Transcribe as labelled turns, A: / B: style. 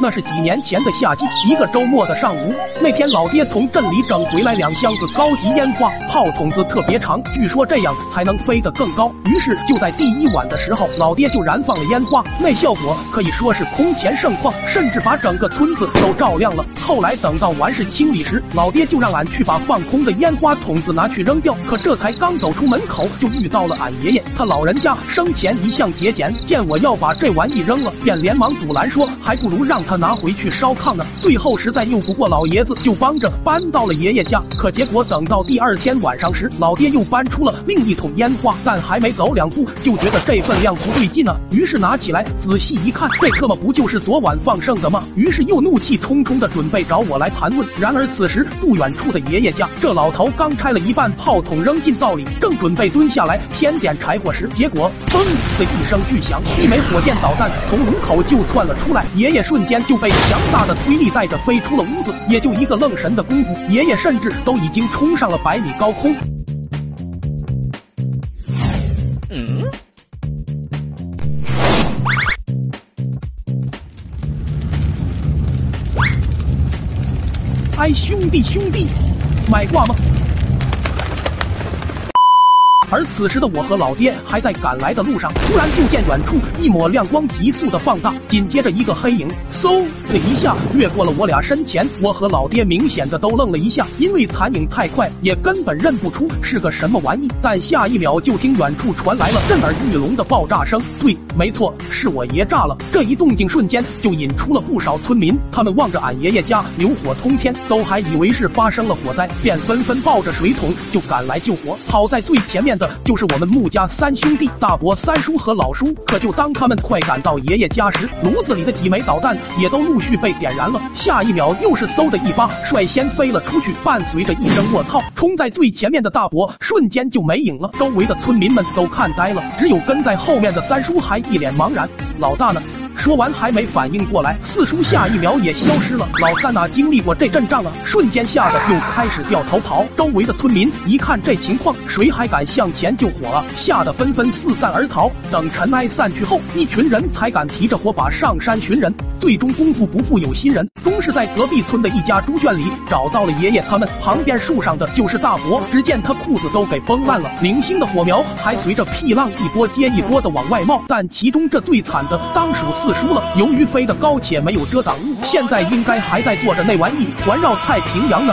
A: 那是几年前的夏季，一个周末的上午。那天老爹从镇里整回来两箱子高级烟花，炮筒子特别长，据说这样才能飞得更高。于是就在第一晚的时候，老爹就燃放了烟花，那效果可以说是空前盛况，甚至把整个村子都照亮了。后来等到完事清理时，老爹就让俺去把放空的烟花筒子拿去扔掉。可这才刚走出门口，就遇到了俺爷爷。他老人家生前一向节俭，见我要把这玩意扔了，便连忙阻拦说，还不如让他拿回去烧炕呢。最后实在拗不过老爷子，就帮着搬到了爷爷家。可结果等到第二天晚上时，老爹又搬出了另一桶烟花，但还没走两步，就觉得这份量不对劲呢。于是拿起来仔细一看，这特么不就是昨晚放剩的吗？于是又怒气冲冲的准备找我来盘问。然而此时不远处的爷爷家，这老头刚拆了一半炮筒扔进灶里，正准备蹲下来添点柴火时，结果嘣的一声巨响，一枚火箭导弹从炉口就窜了出来，爷爷瞬间就被强大的推力带着飞出了屋子。也就一个愣神的功夫，爷爷甚至都已经冲上了百米高空。嗯。哎，兄弟兄弟，买挂吗？而此时的我和老爹还在赶来的路上，突然就见远处一抹亮光急速的放大，紧接着一个黑影嗖的一下越过了我俩身前。我和老爹明显的都愣了一下，因为残影太快，也根本认不出是个什么玩意。但下一秒就听远处传来了震耳欲聋的爆炸声。对，没错，是我爷炸了。这一动静瞬间就引出了不少村民，他们望着俺爷爷家流火通天，都还以为是发生了火灾，便纷纷抱着水桶就赶来救火。好在最前面的。就是我们穆家三兄弟，大伯、三叔和老叔。可就当他们快赶到爷爷家时，炉子里的几枚导弹也都陆续被点燃了。下一秒，又是嗖的一发，率先飞了出去，伴随着一声“卧槽”，冲在最前面的大伯瞬间就没影了。周围的村民们都看呆了，只有跟在后面的三叔还一脸茫然。老大呢？说完还没反应过来，四叔下一秒也消失了。老三哪经历过这阵仗啊？瞬间吓得又开始掉头跑。周围的村民一看这情况，谁还敢向前救火啊？吓得纷纷四散而逃。等尘埃散去后，一群人才敢提着火把上山寻人。最终功夫不负有心人，终是在隔壁村的一家猪圈里找到了爷爷他们。旁边树上的就是大伯，只见他裤子都给崩烂了，零星的火苗还随着屁浪一波接一波的往外冒。但其中这最惨的当属四输了，由于飞得高且没有遮挡物，现在应该还在做着那玩意环绕太平洋呢。